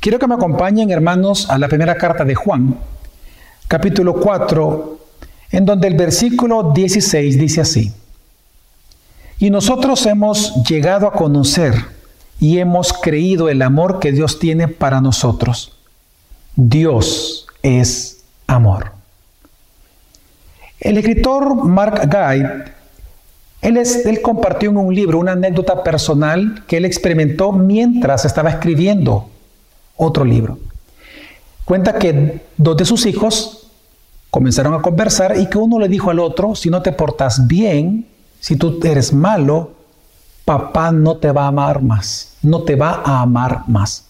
Quiero que me acompañen, hermanos, a la primera carta de Juan, capítulo 4, en donde el versículo 16 dice así. Y nosotros hemos llegado a conocer y hemos creído el amor que Dios tiene para nosotros. Dios es amor. El escritor Mark Guy, él, él compartió en un libro una anécdota personal que él experimentó mientras estaba escribiendo otro libro. Cuenta que dos de sus hijos comenzaron a conversar y que uno le dijo al otro, si no te portas bien, si tú eres malo, papá no te va a amar más, no te va a amar más.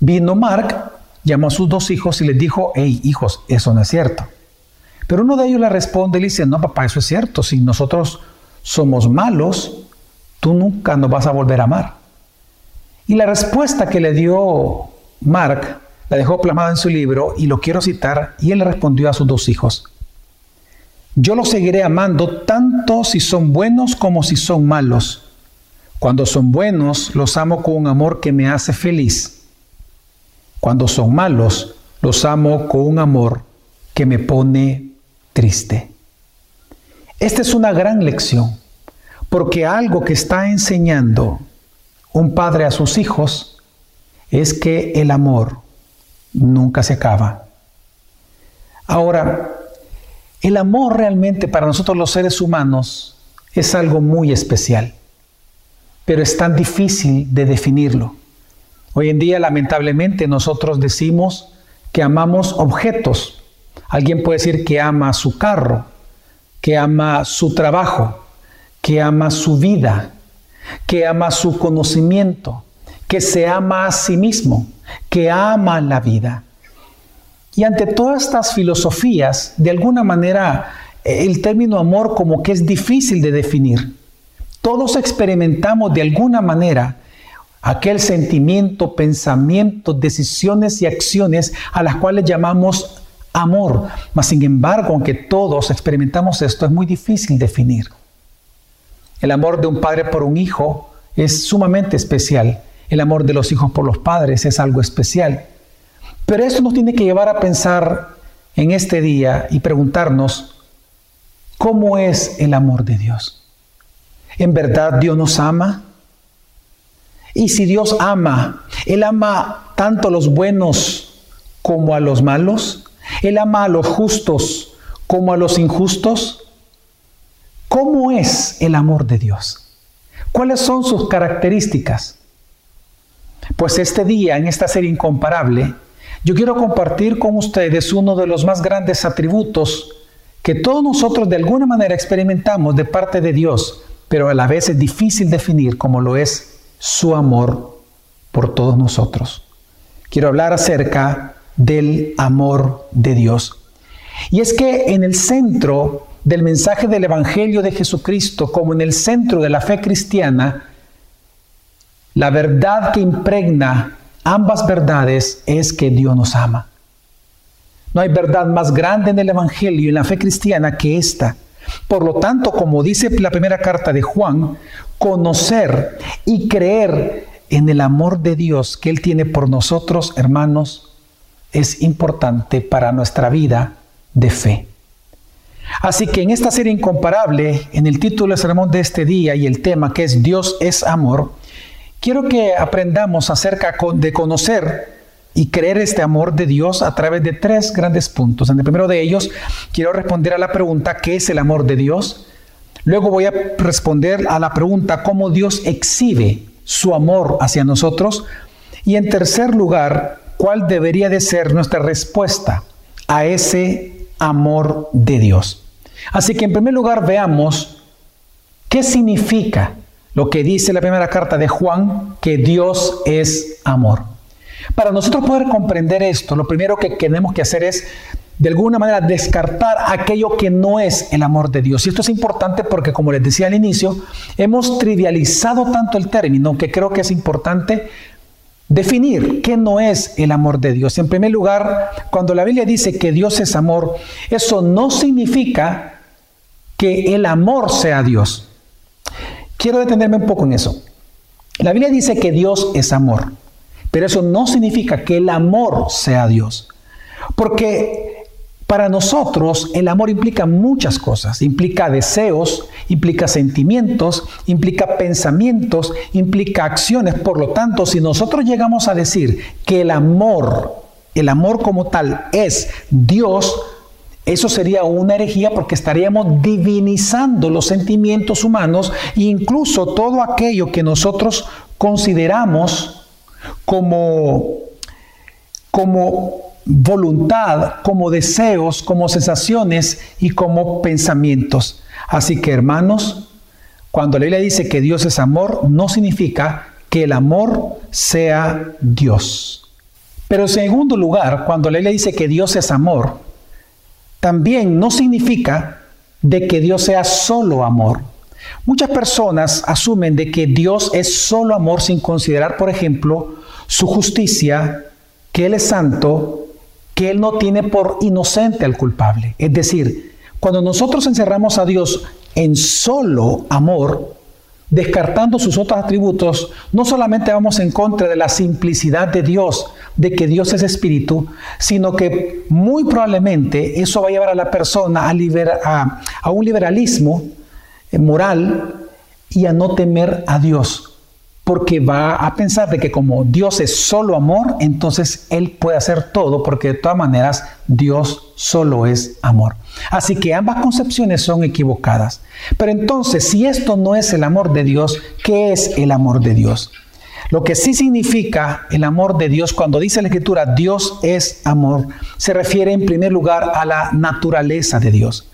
Vino Mark, llamó a sus dos hijos y les dijo, hey hijos, eso no es cierto. Pero uno de ellos le responde y le dice, no papá, eso es cierto, si nosotros somos malos, tú nunca nos vas a volver a amar. Y la respuesta que le dio Mark la dejó plasmada en su libro y lo quiero citar y él respondió a sus dos hijos. Yo los seguiré amando tanto si son buenos como si son malos. Cuando son buenos, los amo con un amor que me hace feliz. Cuando son malos, los amo con un amor que me pone triste. Esta es una gran lección, porque algo que está enseñando un padre a sus hijos es que el amor nunca se acaba. Ahora, el amor realmente para nosotros los seres humanos es algo muy especial, pero es tan difícil de definirlo. Hoy en día, lamentablemente, nosotros decimos que amamos objetos. Alguien puede decir que ama su carro, que ama su trabajo, que ama su vida, que ama su conocimiento, que se ama a sí mismo, que ama la vida. Y ante todas estas filosofías, de alguna manera, el término amor como que es difícil de definir. Todos experimentamos de alguna manera aquel sentimiento, pensamiento, decisiones y acciones a las cuales llamamos amor. Mas sin embargo, aunque todos experimentamos esto, es muy difícil definir. El amor de un padre por un hijo es sumamente especial. El amor de los hijos por los padres es algo especial. Pero esto nos tiene que llevar a pensar en este día y preguntarnos, ¿cómo es el amor de Dios? ¿En verdad Dios nos ama? Y si Dios ama, Él ama tanto a los buenos como a los malos. Él ama a los justos como a los injustos. ¿Cómo es el amor de Dios? ¿Cuáles son sus características? Pues este día, en esta serie incomparable, yo quiero compartir con ustedes uno de los más grandes atributos que todos nosotros de alguna manera experimentamos de parte de Dios, pero a la vez es difícil definir como lo es su amor por todos nosotros. Quiero hablar acerca del amor de Dios. Y es que en el centro del mensaje del Evangelio de Jesucristo, como en el centro de la fe cristiana, la verdad que impregna ambas verdades es que Dios nos ama. No hay verdad más grande en el Evangelio y en la fe cristiana que esta. Por lo tanto, como dice la primera carta de Juan, conocer y creer en el amor de Dios que Él tiene por nosotros, hermanos, es importante para nuestra vida de fe. Así que en esta serie incomparable, en el título del sermón de este día y el tema que es Dios es amor, quiero que aprendamos acerca de conocer y creer este amor de Dios a través de tres grandes puntos. En el primero de ellos, quiero responder a la pregunta, ¿qué es el amor de Dios? Luego voy a responder a la pregunta, ¿cómo Dios exhibe su amor hacia nosotros? Y en tercer lugar, ¿cuál debería de ser nuestra respuesta a ese amor de Dios? Así que en primer lugar veamos qué significa lo que dice la primera carta de Juan, que Dios es amor. Para nosotros poder comprender esto, lo primero que tenemos que hacer es, de alguna manera, descartar aquello que no es el amor de Dios. Y esto es importante porque, como les decía al inicio, hemos trivializado tanto el término que creo que es importante definir qué no es el amor de Dios. En primer lugar, cuando la Biblia dice que Dios es amor, eso no significa que el amor sea Dios. Quiero detenerme un poco en eso. La Biblia dice que Dios es amor. Pero eso no significa que el amor sea Dios. Porque para nosotros el amor implica muchas cosas. Implica deseos, implica sentimientos, implica pensamientos, implica acciones. Por lo tanto, si nosotros llegamos a decir que el amor, el amor como tal es Dios, eso sería una herejía porque estaríamos divinizando los sentimientos humanos e incluso todo aquello que nosotros consideramos como, como voluntad, como deseos, como sensaciones y como pensamientos. Así que hermanos, cuando la Biblia dice que Dios es amor, no significa que el amor sea Dios. Pero en segundo lugar, cuando la Biblia dice que Dios es amor, también no significa de que Dios sea solo amor. Muchas personas asumen de que Dios es solo amor sin considerar, por ejemplo, su justicia, que Él es santo, que Él no tiene por inocente al culpable. Es decir, cuando nosotros encerramos a Dios en solo amor, descartando sus otros atributos, no solamente vamos en contra de la simplicidad de Dios, de que Dios es espíritu, sino que muy probablemente eso va a llevar a la persona a, un liberalismo eh, moral y a no temer a Dios porque va a pensar de que como Dios es solo amor, entonces Él puede hacer todo, porque de todas maneras Dios solo es amor. Así que ambas concepciones son equivocadas. Pero entonces, si esto no es el amor de Dios, ¿qué es el amor de Dios? Lo que sí significa el amor de Dios, cuando dice la Escritura, Dios es amor, se refiere en primer lugar a la naturaleza de Dios.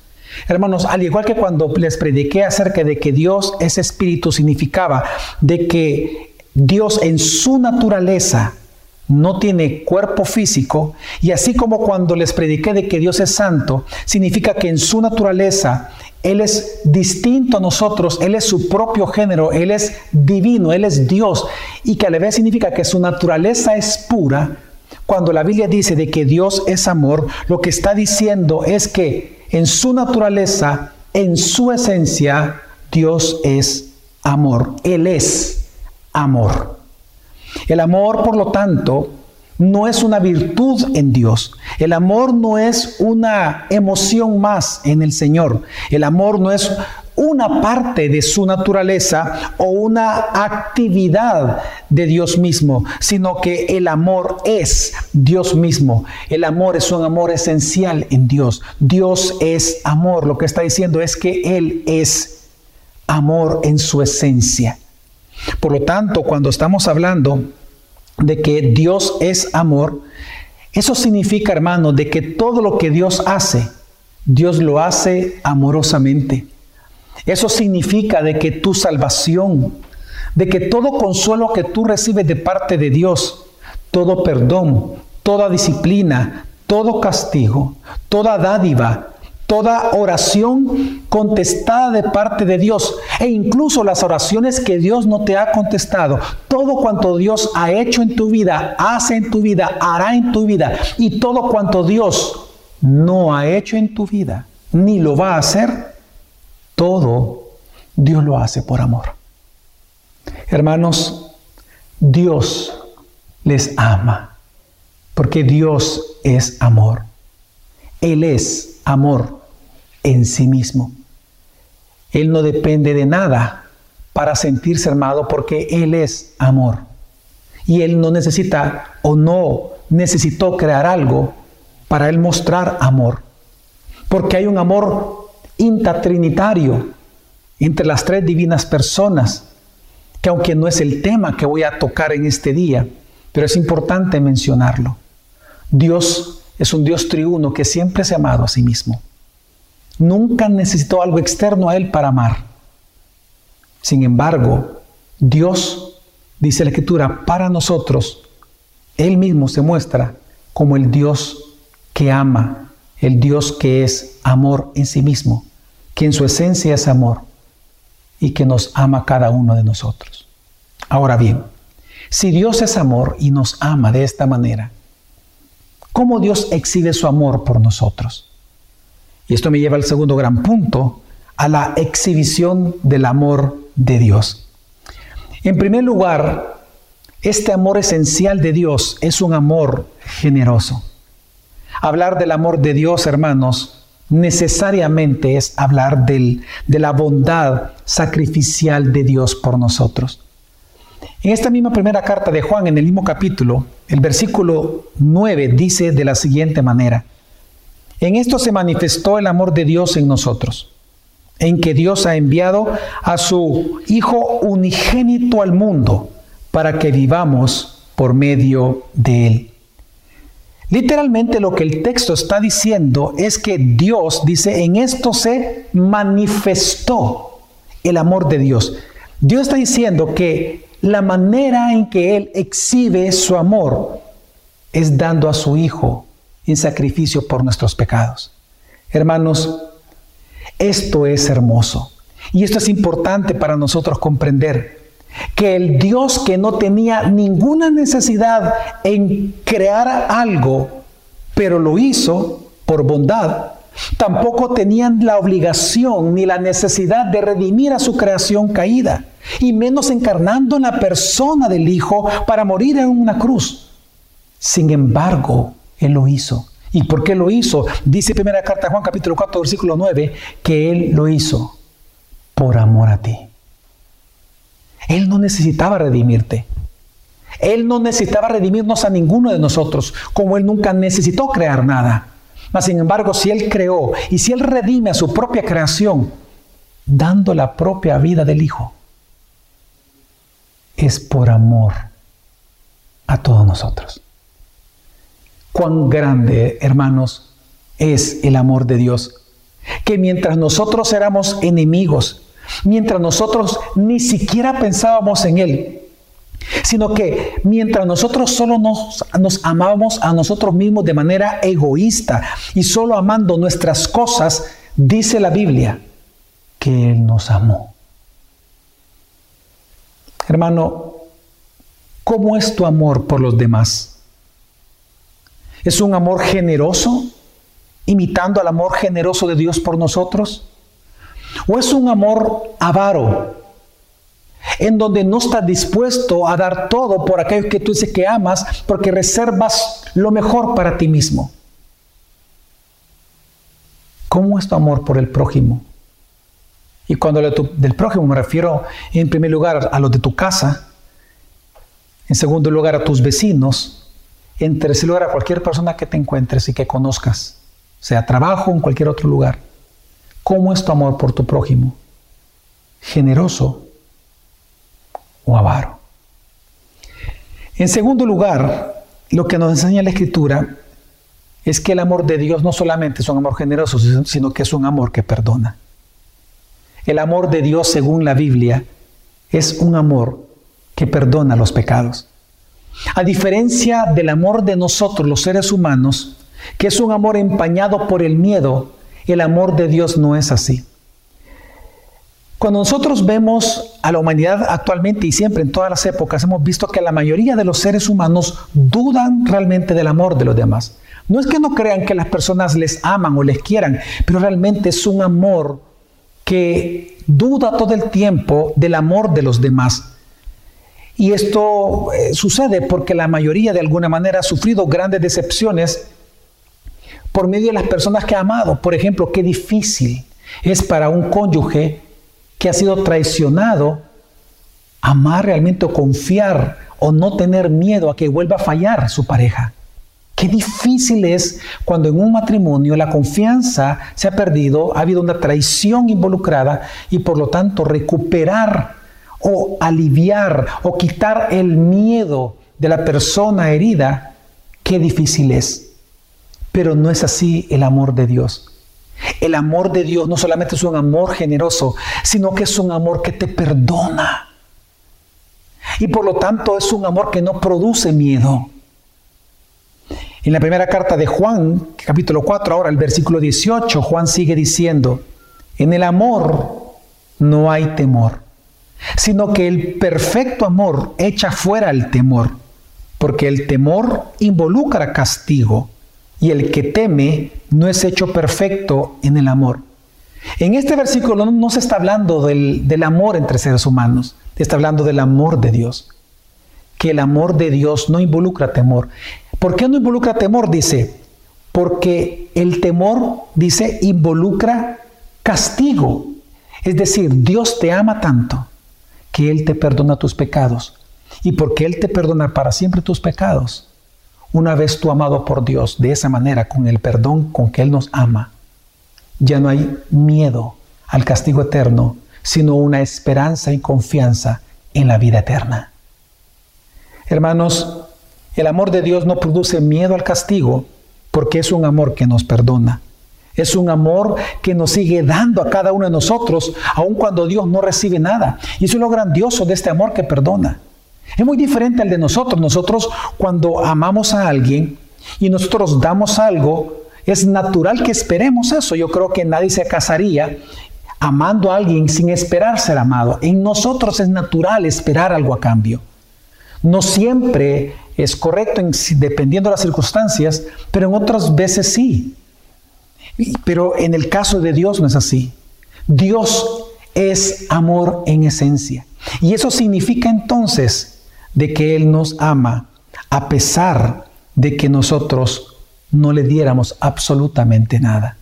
Hermanos, al igual que cuando les prediqué acerca de que Dios es espíritu, significaba de que Dios en su naturaleza no tiene cuerpo físico, y así como cuando les prediqué de que Dios es santo, significa que en su naturaleza Él es distinto a nosotros, Él es su propio género, Él es divino, Él es Dios, y que a la vez significa que su naturaleza es pura. Cuando la Biblia dice de que Dios es amor, lo que está diciendo es que en su naturaleza, en su esencia, Dios es amor. Él es amor. El amor, por lo tanto, no es una virtud en Dios. El amor no es una emoción más en el Señor. El amor no es una parte de su naturaleza o una actividad de Dios mismo, sino que el amor es Dios mismo. El amor es un amor esencial en Dios. Dios es amor. Lo que está diciendo es que Él es amor en su esencia. Por lo tanto, cuando estamos hablando de que Dios es amor, eso significa, hermano, de que todo lo que Dios hace, Dios lo hace amorosamente. Eso significa de que tu salvación, de que todo consuelo que tú recibes de parte de Dios, todo perdón, toda disciplina, todo castigo, toda dádiva, toda oración contestada de parte de Dios e incluso las oraciones que Dios no te ha contestado, todo cuanto Dios ha hecho en tu vida, hace en tu vida, hará en tu vida y todo cuanto Dios no ha hecho en tu vida, ni lo va a hacer, todo Dios lo hace por amor. Hermanos, Dios les ama, porque Dios es amor. Él es amor en sí mismo. Él no depende de nada para sentirse amado porque Él es amor. Y Él no necesita o no necesitó crear algo para Él mostrar amor. Porque hay un amor intratrinitario entre las tres divinas personas, que aunque no es el tema que voy a tocar en este día, pero es importante mencionarlo. Dios es un Dios triuno que siempre se ha amado a sí mismo. Nunca necesitó algo externo a Él para amar. Sin embargo, Dios, dice la Escritura, para nosotros, Él mismo se muestra como el Dios que ama, el Dios que es amor en sí mismo que en su esencia es amor y que nos ama cada uno de nosotros. Ahora bien, si Dios es amor y nos ama de esta manera, ¿cómo Dios exhibe su amor por nosotros? Y esto me lleva al segundo gran punto, a la exhibición del amor de Dios. En primer lugar, este amor esencial de Dios es un amor generoso. Hablar del amor de Dios, hermanos, necesariamente es hablar del, de la bondad sacrificial de Dios por nosotros. En esta misma primera carta de Juan, en el mismo capítulo, el versículo 9 dice de la siguiente manera, en esto se manifestó el amor de Dios en nosotros, en que Dios ha enviado a su Hijo unigénito al mundo para que vivamos por medio de Él. Literalmente lo que el texto está diciendo es que Dios, dice, en esto se manifestó el amor de Dios. Dios está diciendo que la manera en que Él exhibe su amor es dando a su Hijo en sacrificio por nuestros pecados. Hermanos, esto es hermoso y esto es importante para nosotros comprender que el Dios que no tenía ninguna necesidad en crear algo, pero lo hizo por bondad, tampoco tenían la obligación ni la necesidad de redimir a su creación caída, y menos encarnando en la persona del Hijo para morir en una cruz. Sin embargo, Él lo hizo. ¿Y por qué lo hizo? Dice primera carta Juan capítulo 4 versículo 9 que Él lo hizo por amor a ti. Él no necesitaba redimirte. Él no necesitaba redimirnos a ninguno de nosotros, como Él nunca necesitó crear nada. Mas, sin embargo, si Él creó y si Él redime a su propia creación, dando la propia vida del Hijo, es por amor a todos nosotros. Cuán grande, hermanos, es el amor de Dios, que mientras nosotros éramos enemigos, mientras nosotros ni siquiera pensábamos en Él, sino que mientras nosotros solo nos, nos, amábamos a nosotros mismos de manera egoísta y solo amando nuestras cosas, dice la Biblia que Él nos amó. Hermano, ¿cómo es tu amor por los demás? ¿Es un amor generoso, imitando al amor generoso de Dios por nosotros? ¿O es un amor avaro, en donde no estás dispuesto a dar todo por aquello que tú dices que amas, porque reservas lo mejor para ti mismo? ¿Cómo es tu amor por el prójimo? Y cuando del prójimo me refiero en primer lugar a los de tu casa, en segundo lugar a tus vecinos, en tercer lugar a cualquier persona que te encuentres y que conozcas, sea trabajo o en cualquier otro lugar. ¿Cómo es tu amor por tu prójimo? ¿Generoso o avaro? En segundo lugar, lo que nos enseña la Escritura es que el amor de Dios no solamente es un amor generoso, sino que es un amor que perdona. El amor de Dios, según la Biblia, es un amor que perdona los pecados. A diferencia del amor de nosotros, los seres humanos, que es un amor empañado por el miedo, el amor de Dios no es así. Cuando nosotros vemos a la humanidad actualmente y siempre en todas las épocas, hemos visto que la mayoría de los seres humanos dudan realmente del amor de los demás. No es que no crean que las personas les aman o les quieran, pero realmente es un amor que duda todo el tiempo del amor de los demás. Y esto eh, sucede porque la mayoría de alguna manera ha sufrido grandes decepciones por medio de las personas que ha amado. Por ejemplo, qué difícil es para un cónyuge que ha sido traicionado amar realmente o confiar o no tener miedo a que vuelva a fallar su pareja. Qué difícil es cuando en un matrimonio la confianza se ha perdido, ha habido una traición involucrada y por lo tanto recuperar o aliviar o quitar el miedo de la persona herida, qué difícil es. Pero no es así el amor de Dios. El amor de Dios no solamente es un amor generoso, sino que es un amor que te perdona. Y por lo tanto es un amor que no produce miedo. En la primera carta de Juan, capítulo 4, ahora el versículo 18, Juan sigue diciendo, en el amor no hay temor, sino que el perfecto amor echa fuera el temor, porque el temor involucra castigo y el que teme no es hecho perfecto en el amor. En este versículo no, se está hablando del, del amor entre seres humanos, está hablando del amor de Dios, que el amor de Dios no involucra temor. ¿Por qué no involucra temor? Dice, porque el temor, dice, involucra castigo. Es decir, Dios te ama tanto que Él te perdona tus pecados. Y porque Él te perdona para siempre tus pecados, una vez tú amado por Dios de esa manera, con el perdón con que Él nos ama, ya no hay miedo al castigo eterno, sino una esperanza y confianza en la vida eterna. Hermanos, el amor de Dios no produce miedo al castigo porque es un amor que nos perdona. Es un amor que nos sigue dando a cada uno de nosotros, aun cuando Dios no recibe nada. Y eso es lo grandioso de este amor que perdona. Es muy diferente al de nosotros. Nosotros cuando amamos a alguien y nosotros damos algo, es natural que esperemos eso. Yo creo que nadie se casaría amando a alguien sin esperar ser amado. En nosotros es natural esperar algo a cambio. No siempre es correcto dependiendo de las circunstancias, pero en otras veces sí. Pero en el caso de Dios no es así. Dios es amor en esencia. Y eso significa entonces de que Él nos ama a pesar de que nosotros no le diéramos absolutamente nada.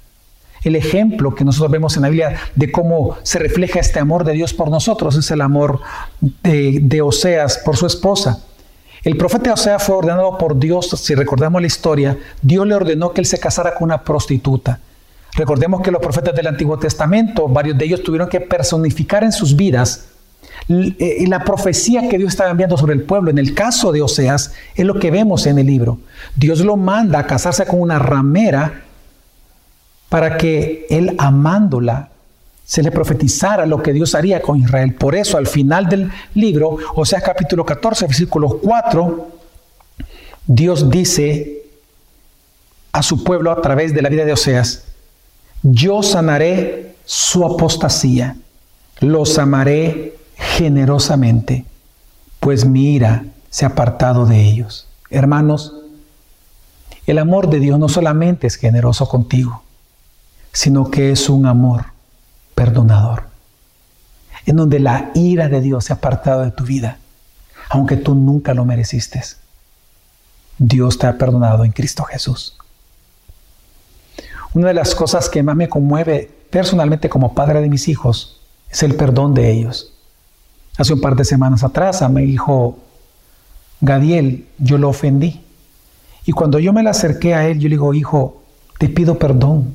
El ejemplo que nosotros vemos en la Biblia de cómo se refleja este amor de Dios por nosotros es el amor de, Oseas por su esposa. El profeta Oseas fue ordenado por Dios, si recordamos la historia, Dios le ordenó que él se casara con una prostituta. Recordemos que los profetas del Antiguo Testamento, varios de ellos tuvieron que personificar en sus vidas la profecía que Dios estaba enviando sobre el pueblo. En el caso de Oseas, es lo que vemos en el libro. Dios lo manda a casarse con una ramera para que él amándola se le profetizara lo que Dios haría con Israel. Por eso al final del libro, Oseas capítulo 14, versículo 4, Dios dice a su pueblo a través de la vida de Oseas, yo sanaré su apostasía, los amaré generosamente, pues mi ira se ha apartado de ellos. Hermanos, el amor de Dios no solamente es generoso contigo, sino que es un amor perdonador, en donde la ira de Dios se ha apartado de tu vida, aunque tú nunca lo mereciste. Dios te ha perdonado en Cristo Jesús. Una de las cosas que más me conmueve personalmente como padre de mis hijos es el perdón de ellos. Hace un par de semanas atrás a mi hijo Gadiel yo lo ofendí. Y cuando yo me le acerqué a él, yo le digo, hijo, te pido perdón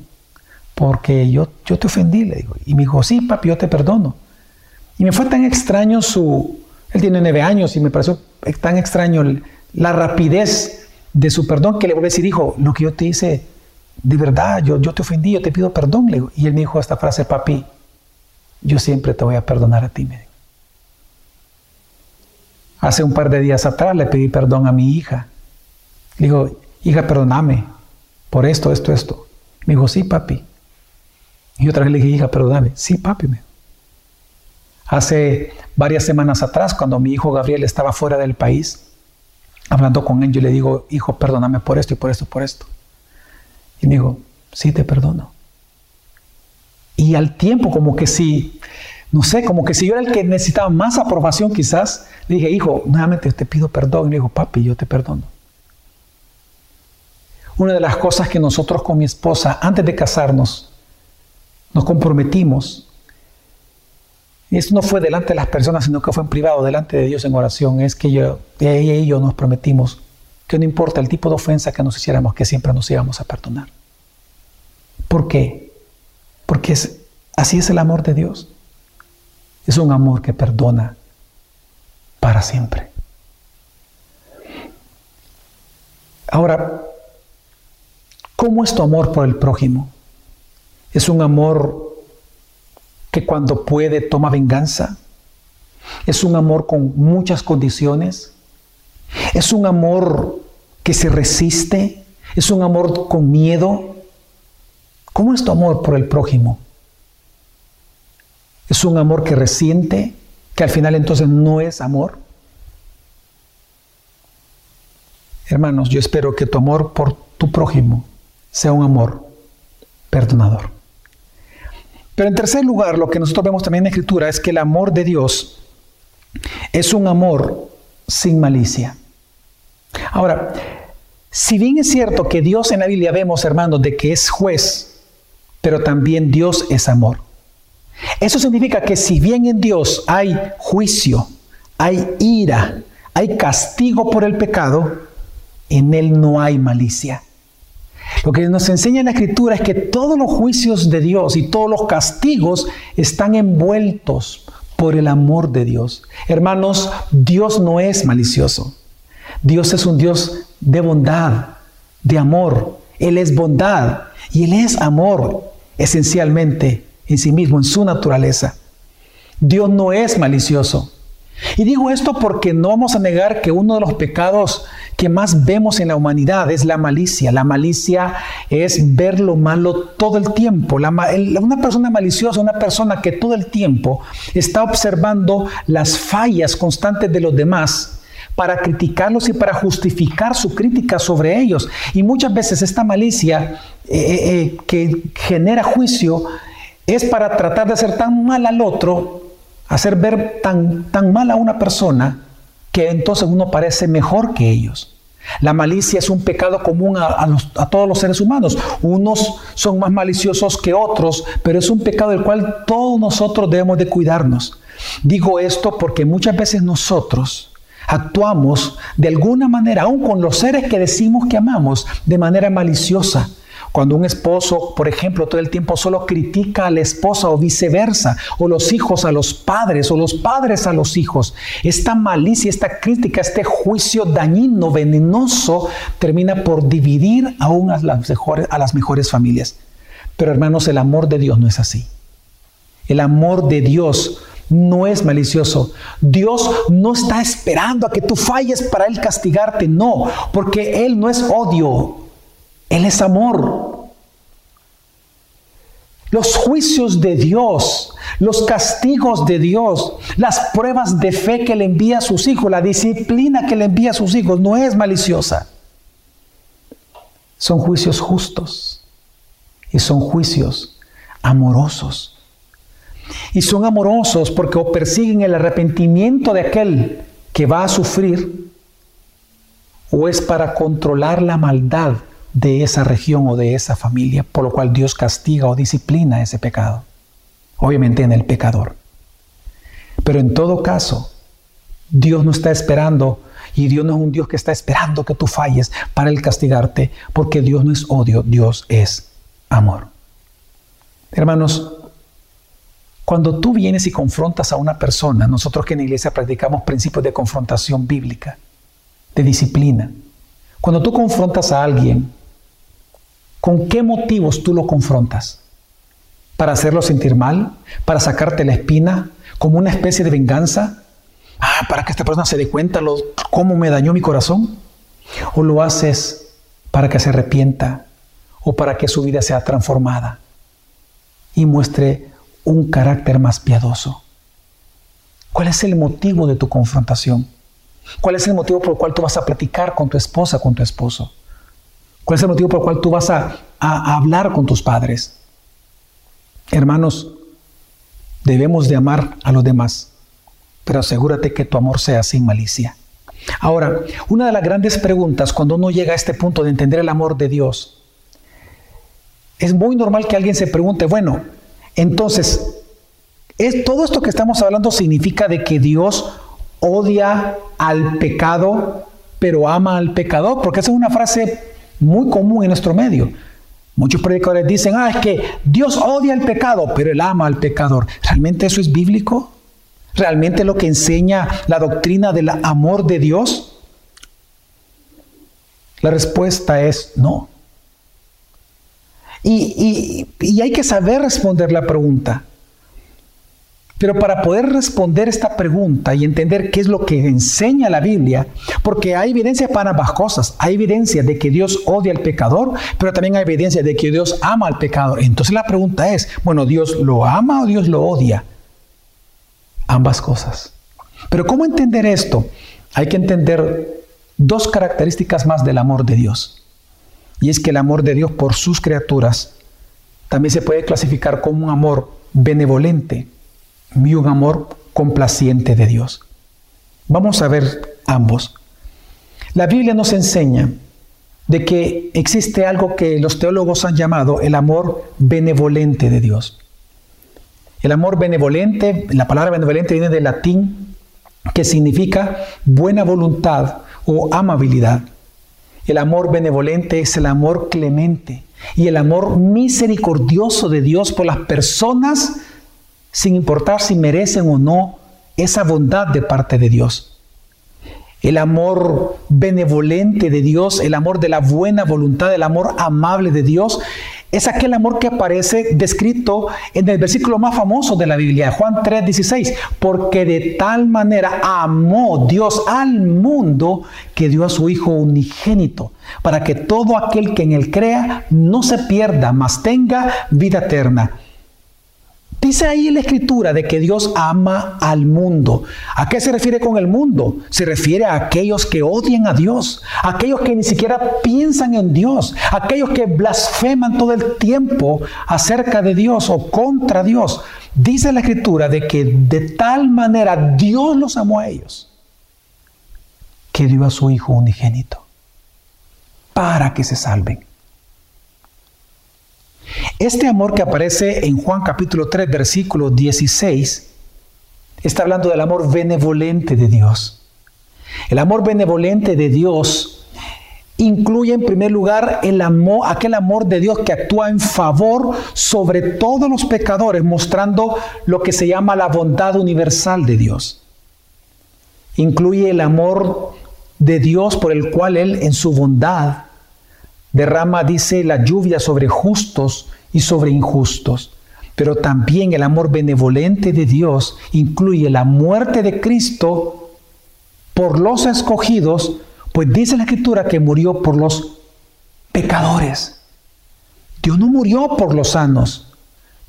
porque yo, yo te ofendí, le digo. Y me dijo, sí, papi, yo te perdono. Y me fue tan extraño su, él tiene nueve años y me pareció tan extraño la rapidez de su perdón que le volví a decir, hijo, lo que yo te hice, de verdad, yo, yo te ofendí, yo te pido perdón. Le digo. Y él me dijo esta frase, papi, yo siempre te voy a perdonar a ti. Me Hace un par de días atrás le pedí perdón a mi hija. Le digo, hija, perdóname por esto, esto, esto. Me dijo, sí, papi. Y otra vez le dije, hija, perdóname. Sí, papi. Me. Hace varias semanas atrás, cuando mi hijo Gabriel estaba fuera del país, hablando con él, yo le digo, hijo, perdóname por esto y por esto, por esto. Y me dijo, sí, te perdono. Y al tiempo, como que si, no sé, como que si yo era el que necesitaba más aprobación quizás, le dije, hijo, nuevamente te pido perdón. Y me dijo, papi, yo te perdono. Una de las cosas que nosotros con mi esposa, antes de casarnos, nos comprometimos. Y esto no fue delante de las personas, sino que fue en privado, delante de Dios en oración. Es que yo, ella y yo nos prometimos que no importa el tipo de ofensa que nos hiciéramos, que siempre nos íbamos a perdonar. ¿Por qué? Porque así es el amor de Dios. Es un amor que perdona para siempre. Ahora, ¿cómo es tu amor por el prójimo? Es un amor que cuando puede toma venganza. Es un amor con muchas condiciones. Es un amor que se resiste. Es un amor con miedo. ¿Cómo es tu amor por el prójimo? Es un amor que resiente, que al final entonces no es amor. Hermanos, yo espero que tu amor por tu prójimo sea un amor perdonador. Pero en tercer lugar, lo que nosotros vemos también en la Escritura es que el amor de Dios es un amor sin malicia. Ahora, si bien es cierto que Dios en la Biblia vemos, hermanos, de que es juez, pero también Dios es amor. Eso significa que si bien en Dios hay juicio, hay ira, hay castigo por el pecado, en Él no hay malicia. Lo que nos enseña la Escritura es que todos los juicios de Dios y todos los castigos están envueltos por el amor de Dios. Hermanos, Dios no es malicioso. Dios es un Dios de bondad, de amor. Él es bondad y Él es amor esencialmente en sí mismo, en su naturaleza. Dios no es malicioso. Y digo esto porque no vamos a negar que uno de los pecados que más vemos en la humanidad es la malicia. La malicia es ver lo malo todo el tiempo. una persona maliciosa, una persona que todo el tiempo está observando las fallas constantes de los demás para criticarlos y para justificar su crítica sobre ellos. Y muchas veces esta malicia eh, eh, eh, que genera juicio es para tratar de hacer tan mal al otro, hacer ver tan, tan mal a una persona, que entonces uno parece mejor que ellos. La malicia es un pecado común a, a, todos los seres humanos. Unos son más maliciosos que otros, pero es un pecado del cual todos nosotros debemos de cuidarnos. Digo esto porque muchas veces nosotros actuamos de alguna manera, aun con los seres que decimos que amamos, de manera maliciosa. Cuando un esposo, por ejemplo, todo el tiempo solo critica a la esposa o viceversa, o los hijos a los padres, o los padres a los hijos, esta malicia, esta crítica, este juicio dañino, venenoso, termina por dividir aún a las mejores, a las mejores familias. Pero hermanos, el amor de Dios no es así. El amor de Dios no es malicioso. Dios no está esperando a que tú falles para Él castigarte, no, porque Él no es odio, él es amor. Los juicios de Dios, los castigos de Dios, las pruebas de fe que le envía a sus hijos, la disciplina que le envía a sus hijos, no es maliciosa. Son juicios justos y son juicios amorosos. Y son amorosos porque persiguen el arrepentimiento de aquel que va a sufrir o es para controlar la maldad de esa región o de esa familia, por lo cual Dios castiga o disciplina ese pecado. Obviamente en el pecador. Pero en todo caso, Dios no está esperando y Dios no es un Dios que está esperando que tú falles para el castigarte, porque Dios no es odio, Dios es amor. Hermanos, cuando tú vienes y confrontas a una persona, nosotros que en la iglesia practicamos principios de confrontación bíblica, de disciplina, cuando tú confrontas a alguien ¿Con qué motivos tú lo confrontas? ¿Para hacerlo sentir mal? ¿Para sacarte la espina? ¿Como una especie de venganza? Ah, para que esta persona se dé cuenta lo, cómo me dañó mi corazón. ¿O lo haces para que se arrepienta? ¿O para que su vida sea transformada? Y muestre un carácter más piadoso. ¿Cuál es el motivo de tu confrontación? ¿Cuál es el motivo por el cual tú vas a platicar con tu esposa, con tu esposo? ¿Cuál es el motivo por el cual tú vas a, hablar con tus padres? Hermanos, debemos de amar a los demás, pero asegúrate que tu amor sea sin malicia. Ahora, una de las grandes preguntas cuando uno llega a este punto de entender el amor de Dios, es muy normal que alguien se pregunte, bueno, entonces, ¿es todo esto que estamos hablando significa de que Dios odia al pecado, pero ama al pecador? Porque esa es una frase muy común en nuestro medio. Muchos predicadores dicen, ah, es que Dios odia el pecado, pero Él ama al pecador. ¿Realmente eso es bíblico? ¿Realmente lo que enseña la doctrina del amor de Dios? La respuesta es no. Y, y hay que saber responder la pregunta. Pero para poder responder esta pregunta y entender qué es lo que enseña la Biblia, porque hay evidencia para ambas cosas. Hay evidencia de que Dios odia al pecador, pero también hay evidencia de que Dios ama al pecador. Entonces la pregunta es, bueno, ¿Dios lo ama o Dios lo odia? Ambas cosas. Pero ¿cómo entender esto? Hay que entender dos características más del amor de Dios. Y es que el amor de Dios por sus criaturas también se puede clasificar como un amor benevolente un amor complaciente de Dios. Vamos a ver ambos. La Biblia nos enseña de que existe algo que los teólogos han llamado el amor benevolente de Dios. El amor benevolente, la palabra benevolente viene del latín que significa buena voluntad o amabilidad. El amor benevolente es el amor clemente y el amor misericordioso de Dios por las personas sin importar si merecen o no esa bondad de parte de Dios el amor benevolente de Dios, el amor de la buena voluntad, el amor amable de Dios, es aquel amor que aparece descrito en el versículo más famoso de la Biblia, Juan 3:16, porque de tal manera amó Dios al mundo que dio a su Hijo unigénito, para que todo aquel que en él crea no se pierda, mas tenga vida eterna. Dice ahí en la escritura de que Dios ama al mundo. ¿A qué se refiere con el mundo? Se refiere a aquellos que odian a Dios, aquellos que ni siquiera piensan en Dios, aquellos que blasfeman todo el tiempo acerca de Dios o contra Dios. Dice la escritura de que de tal manera Dios los amó a ellos que dio a su Hijo unigénito para que se salven. Este amor que aparece en Juan capítulo 3, versículo 16, está hablando del amor benevolente de Dios. El amor benevolente de Dios incluye en primer lugar el amor, aquel amor de Dios que actúa en favor sobre todos los pecadores, mostrando lo que se llama la bondad universal de Dios. Incluye el amor de Dios por el cual Él en su bondad derrama, dice, la lluvia sobre justos y sobre injustos. Pero también el amor benevolente de Dios incluye la muerte de Cristo por los escogidos, pues dice la escritura que murió por los pecadores. Dios no murió por los sanos,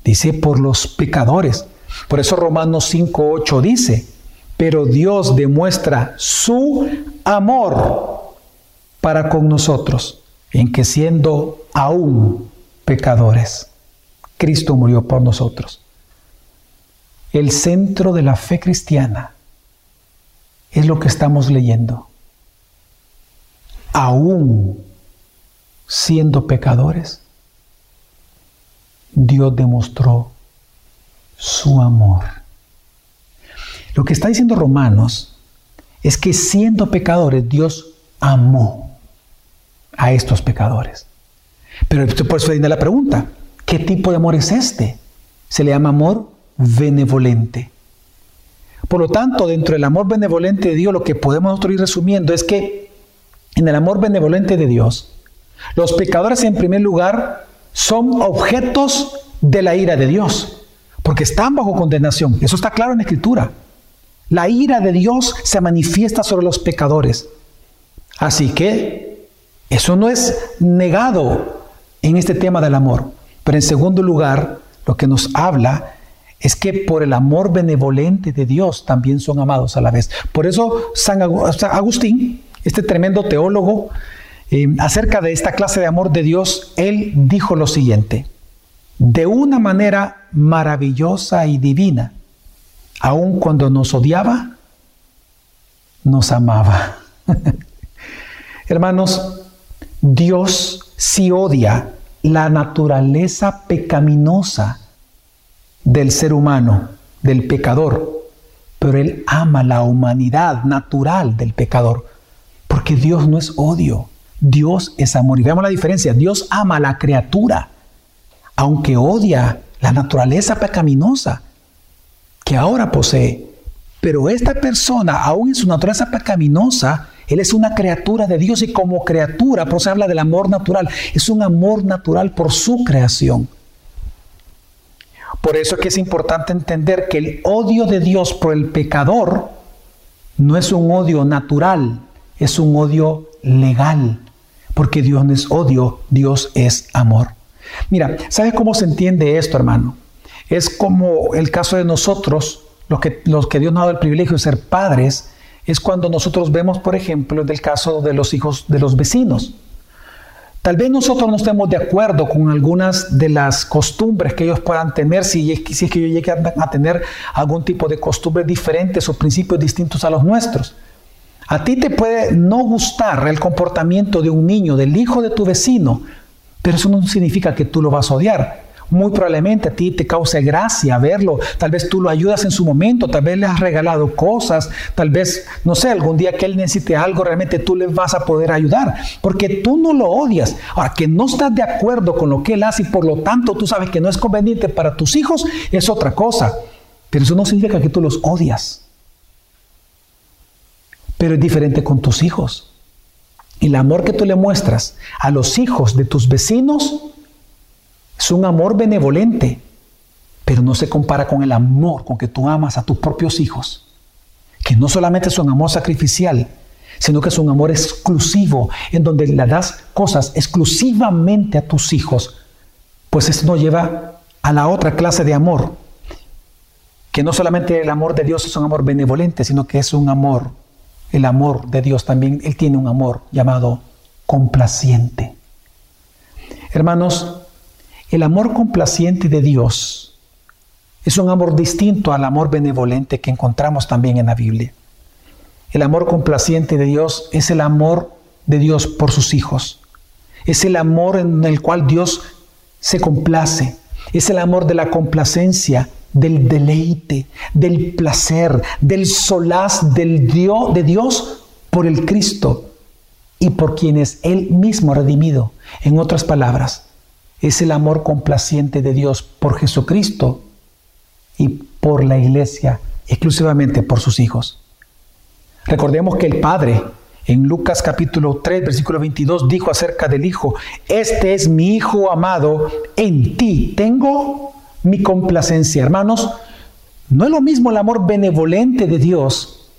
dice por los pecadores. Por eso Romanos 5.8 dice, pero Dios demuestra su amor para con nosotros en que siendo aún pecadores, Cristo murió por nosotros. El centro de la fe cristiana es lo que estamos leyendo. Aún siendo pecadores, Dios demostró su amor. Lo que está diciendo Romanos es que siendo pecadores, Dios amó a estos pecadores. Pero por eso viene la pregunta, ¿qué tipo de amor es este? Se le llama amor benevolente. Por lo tanto, dentro del amor benevolente de Dios, lo que podemos nosotros ir resumiendo es que en el amor benevolente de Dios, los pecadores en primer lugar son objetos de la ira de Dios, porque están bajo condenación. Eso está claro en la Escritura. La ira de Dios se manifiesta sobre los pecadores. Así que eso no es negado en este tema del amor. Pero en segundo lugar, lo que nos habla es que por el amor benevolente de Dios también son amados a la vez. Por eso San Agustín, este tremendo teólogo, eh, acerca de esta clase de amor de Dios, él dijo lo siguiente, de una manera maravillosa y divina, aun cuando nos odiaba, nos amaba. Hermanos, Dios sí odia la naturaleza pecaminosa del ser humano, del pecador, pero Él ama la humanidad natural del pecador, porque Dios no es odio, Dios es amor. Y veamos la diferencia, Dios ama a la criatura, aunque odia la naturaleza pecaminosa que ahora posee, pero esta persona, aún en su naturaleza pecaminosa, él es una criatura de Dios y como criatura, por eso habla del amor natural, es un amor natural por su creación. Por eso es que es importante entender que el odio de Dios por el pecador no es un odio natural, es un odio legal, porque Dios no es odio, Dios es amor. Mira, ¿sabes cómo se entiende esto, hermano? Es como el caso de nosotros, los que, los que Dios nos ha dado el privilegio de ser padres, es cuando nosotros vemos, por ejemplo, del caso de los hijos de los vecinos. Tal vez nosotros no estemos de acuerdo con algunas de las costumbres que ellos puedan tener, si es, que ellos llegan a tener algún tipo de costumbres diferentes o principios distintos a los nuestros. A ti te puede no gustar el comportamiento de un niño, del hijo de tu vecino, pero eso no significa que tú lo vas a odiar. Muy probablemente a ti te cause gracia verlo, tal vez tú lo ayudas en su momento, tal vez le has regalado cosas, tal vez, no sé, algún día que él necesite algo, realmente tú le vas a poder ayudar, porque tú no lo odias. Ahora, que no estás de acuerdo con lo que él hace y por lo tanto tú sabes que no es conveniente para tus hijos, es otra cosa. Pero eso no significa que tú los odias. Pero es diferente con tus hijos. El amor que tú le muestras a los hijos de tus vecinos es un amor benevolente, pero no se compara con el amor con que tú amas a tus propios hijos, que no solamente es un amor sacrificial, sino que es un amor exclusivo, en donde le das cosas exclusivamente a tus hijos, pues esto nos lleva a la otra clase de amor, que no solamente el amor de Dios es un amor benevolente, sino que es un amor, el amor de Dios también, Él tiene un amor llamado complaciente. Hermanos, el amor complaciente de Dios es un amor distinto al amor benevolente que encontramos también en la Biblia. El amor complaciente de Dios es el amor de Dios por sus hijos. Es el amor en el cual Dios se complace. Es el amor de la complacencia, del deleite, del placer, del solaz del Dios, de Dios por el Cristo y por quienes Él mismo redimido. En otras palabras, es el amor complaciente de Dios por Jesucristo y por la iglesia, exclusivamente por sus hijos. Recordemos que el Padre en Lucas capítulo 3, versículo 22 dijo acerca del Hijo, este es mi Hijo amado, en ti tengo mi complacencia. Hermanos, no es lo mismo el amor benevolente de Dios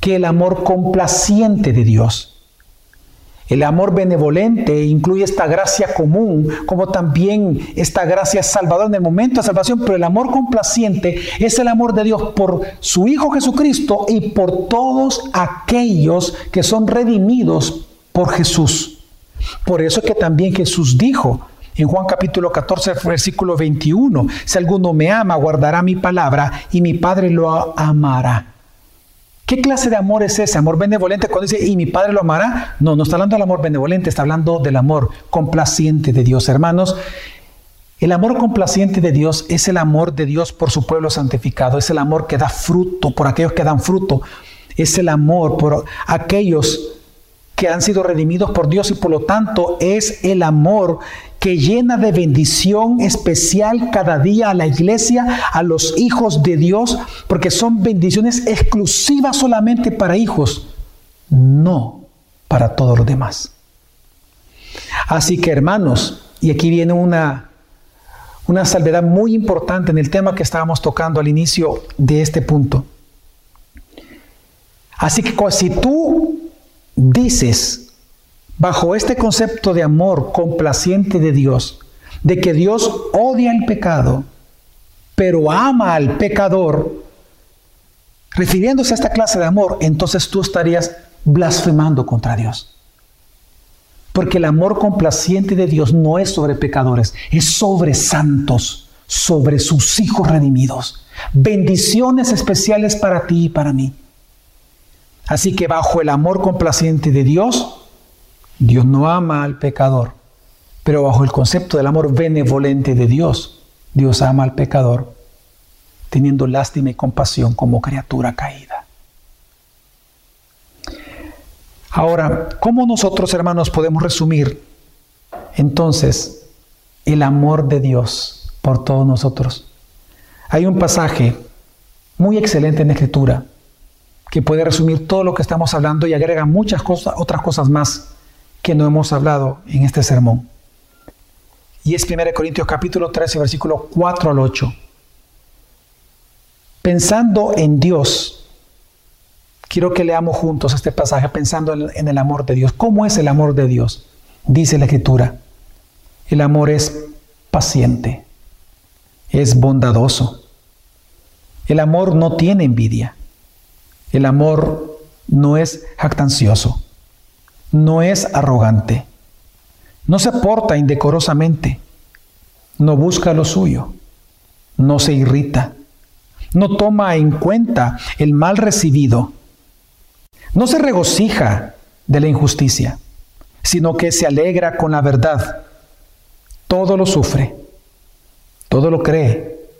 que el amor complaciente de Dios. El amor benevolente incluye esta gracia común, como también esta gracia salvadora en el momento de salvación, pero el amor complaciente es el amor de Dios por su Hijo Jesucristo y por todos aquellos que son redimidos por Jesús. Por eso es que también Jesús dijo en Juan capítulo 14, versículo 21, si alguno me ama, guardará mi palabra y mi Padre lo amará. ¿Qué clase de amor es ese? Amor benevolente cuando dice, y mi Padre lo amará. No, no está hablando del amor benevolente, está hablando del amor complaciente de Dios. Hermanos, el amor complaciente de Dios es el amor de Dios por su pueblo santificado, es el amor que da fruto por aquellos que dan fruto, es el amor por aquellos que han sido redimidos por Dios y por lo tanto es el amor que llena de bendición especial cada día a la iglesia, a los hijos de Dios, porque son bendiciones exclusivas solamente para hijos, no para todos los demás. Así que hermanos, y aquí viene una, una salvedad muy importante en el tema que estábamos tocando al inicio de este punto. Así que si tú dices bajo este concepto de amor complaciente de Dios, de que Dios odia el pecado, pero ama al pecador, refiriéndose a esta clase de amor, entonces tú estarías blasfemando contra Dios. Porque el amor complaciente de Dios no es sobre pecadores, es sobre santos, sobre sus hijos redimidos. Bendiciones especiales para ti y para mí. Así que bajo el amor complaciente de Dios, Dios no ama al pecador, pero bajo el concepto del amor benevolente de Dios, Dios ama al pecador, teniendo lástima y compasión como criatura caída. Ahora, ¿cómo nosotros, hermanos, podemos resumir entonces el amor de Dios por todos nosotros? Hay un pasaje muy excelente en la Escritura que puede resumir todo lo que estamos hablando y agrega muchas cosas, otras cosas más que no hemos hablado en este sermón. Y es 1 Corintios capítulo 13, versículo 4 al 8. Pensando en Dios, quiero que leamos juntos este pasaje pensando en el amor de Dios. ¿Cómo es el amor de Dios? Dice la escritura. El amor es paciente, es bondadoso. El amor no tiene envidia. El amor no es jactancioso no es arrogante, no se porta indecorosamente, no busca lo suyo, no se irrita, no toma en cuenta el mal recibido, No se regocija de la injusticia, sino que se alegra con la verdad. Todo lo sufre, todo lo cree,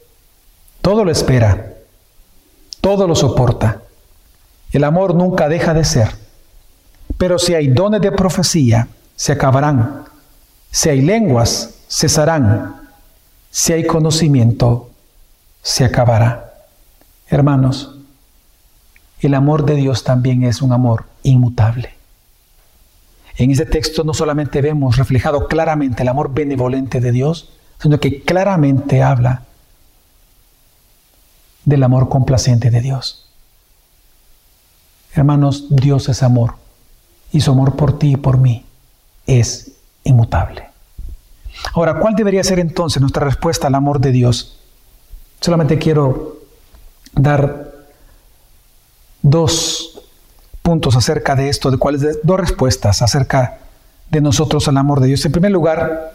todo lo espera, todo lo soporta. El amor nunca deja de ser. Pero si hay dones de profecía, se acabarán. Si hay lenguas, cesarán. Si hay conocimiento, se acabará. Hermanos, el amor de Dios también es un amor inmutable. En ese texto no solamente vemos reflejado claramente el amor benevolente de Dios, sino que claramente habla del amor complaciente de Dios. Hermanos, Dios es amor y su amor por ti y por mí es inmutable. Ahora, ¿cuál debería ser entonces nuestra respuesta al amor de Dios? Solamente quiero dar dos puntos acerca de esto, de cuáles dos respuestas acerca de nosotros al amor de Dios. En primer lugar,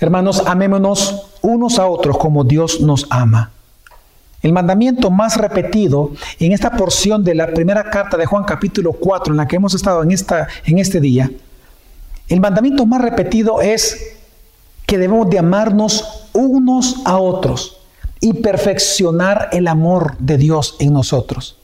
hermanos, amémonos unos a otros como Dios nos ama. El mandamiento más repetido en esta porción de la primera carta de Juan capítulo 4 en la que hemos estado en, esta, en este día, el mandamiento más repetido es que debemos de amarnos unos a otros y perfeccionar el amor de Dios en nosotros.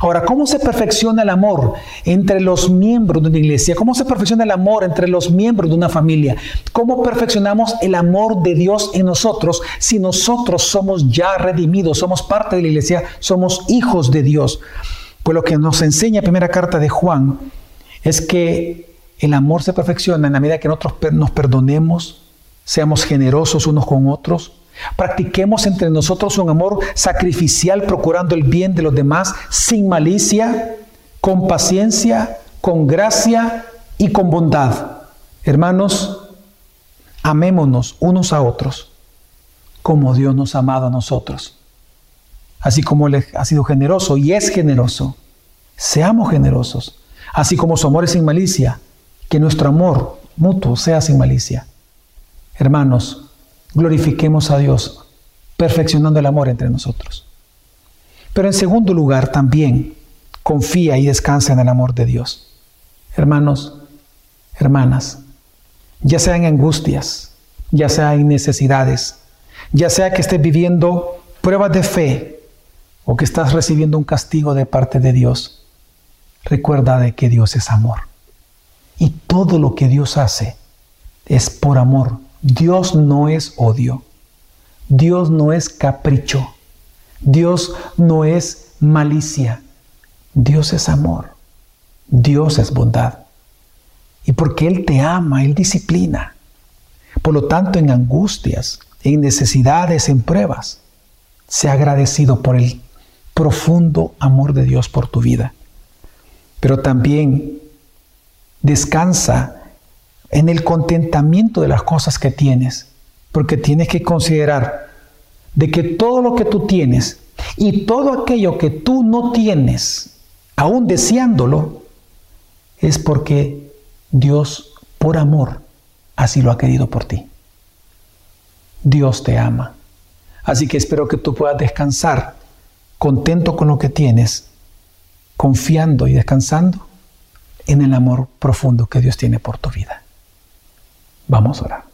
Ahora, ¿cómo se perfecciona el amor entre los miembros de una iglesia? ¿Cómo se perfecciona el amor entre los miembros de una familia? ¿Cómo perfeccionamos el amor de Dios en nosotros si nosotros somos ya redimidos, somos parte de la iglesia, somos hijos de Dios? Pues lo que nos enseña primera carta de Juan es que el amor se perfecciona en la medida que nosotros nos perdonemos, seamos generosos unos con otros, Practiquemos entre nosotros un amor sacrificial procurando el bien de los demás sin malicia, con paciencia, con gracia y con bondad. Hermanos, amémonos unos a otros como Dios nos ha amado a nosotros. Así como Él ha sido generoso y es generoso, seamos generosos. Así como su amor es sin malicia, que nuestro amor mutuo sea sin malicia. Hermanos, glorifiquemos a Dios, perfeccionando el amor entre nosotros. Pero en segundo lugar, también confía y descansa en el amor de Dios. Hermanos, hermanas, ya sean angustias, ya sea en necesidades, ya sea que estés viviendo pruebas de fe o que estás recibiendo un castigo de parte de Dios, recuerda de que Dios es amor. Y todo lo que Dios hace es por amor Dios no es odio. Dios no es capricho. Dios no es malicia. Dios es amor. Dios es bondad. Y porque Él te ama, Él disciplina. Por lo tanto, en angustias, en necesidades, en pruebas, sea agradecido por el profundo amor de Dios por tu vida. Pero también descansa en el contentamiento de las cosas que tienes, porque tienes que considerar de que todo lo que tú tienes y todo aquello que tú no tienes, aún deseándolo, es porque Dios, por amor, así lo ha querido por ti. Dios te ama. Así que espero que tú puedas descansar contento con lo que tienes, confiando y descansando en el amor profundo que Dios tiene por tu vida. Vamos a orar.